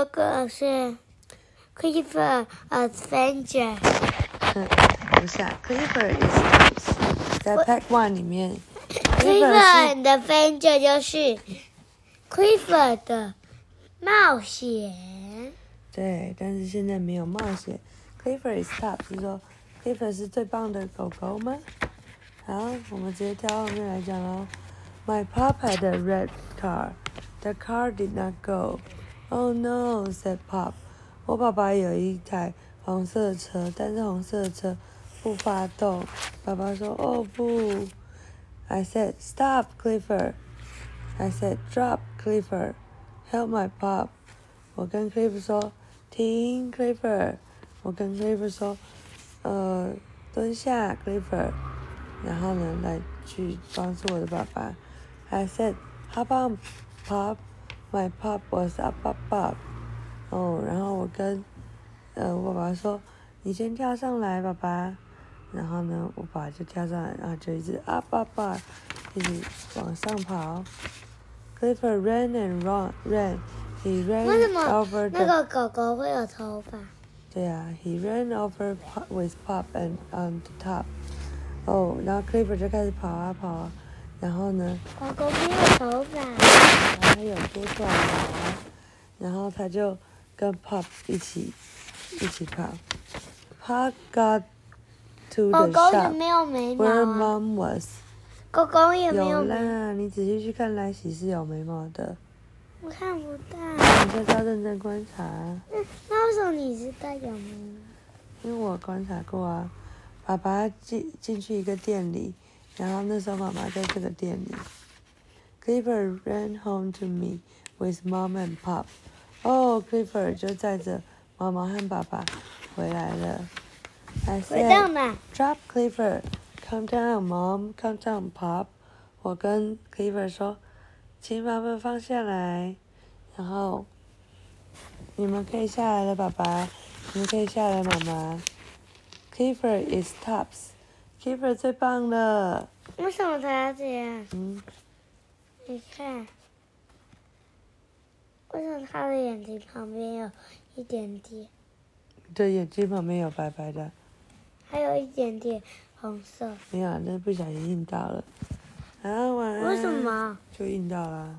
这个是 Clifford Adventure。嗯，不是啊，Clifford is 在 Pack One 里面 Clifford Adventure 就是 Clifford 的冒险。对，但是现在没有冒险。Clifford is top，是说 Clifford 是最棒的狗狗吗？好，我们直接跳到后面来讲喽。My pop had a red car. The car did not go. Oh no, said Pop. 我爸爸有一台红色的车，但是红色的车不发动。爸爸说：“哦不。” I said, "Stop, Clifford." I said, "Drop, Clifford. Help my pop." 我跟 Clifford 说：“停，Clifford。”我跟 Clifford 说：“呃，蹲下，Clifford。”然后呢，来去帮助我的爸爸。I said, "Hop on, Pop." My pop was up, up, up. 哦，然后我跟呃我爸爸说：“你先跳上来，爸爸。”然后呢，我爸爸就跳上来，然后就一直 up, up, up，一直往上跑。Clifford ran and run, ran. He ran over 那 the 个狗狗会有头发？对呀，he ran over pop with pop and on the top。哦，然后 Clifford 就开始跑啊跑啊，然后呢，狗狗没有头发。他有多短毛，然后他就跟 Pop 一起一起跑。Pop got to 狗 the shop 没有眉毛 where 啊，Mom was。狗狗也没有啦，你仔细去看莱喜是有眉毛的，我看不到。你就是要认真观察，嗯，那为什么你知道有眉毛？因为我观察过啊。爸爸进进去一个店里，然后那时候妈妈在这个店里。Clifford ran home to me with mom and pop。哦，Clifford 就载着妈妈和爸爸回来了。I said, 哪？"Drop Clifford, come down, mom, come down, pop." 我跟 Clifford 说，请把们放下来，然后你们可以下来了，爸爸，你们可以下来，妈妈。Clifford is tops. Clifford 最棒了。为什么它要这样？嗯，你看，为什么他的眼睛旁边有一点点，对，眼睛旁边有白白的，还有一点点红色？没有，那不小心印到了。啊，晚安。为什？么？就印到啦。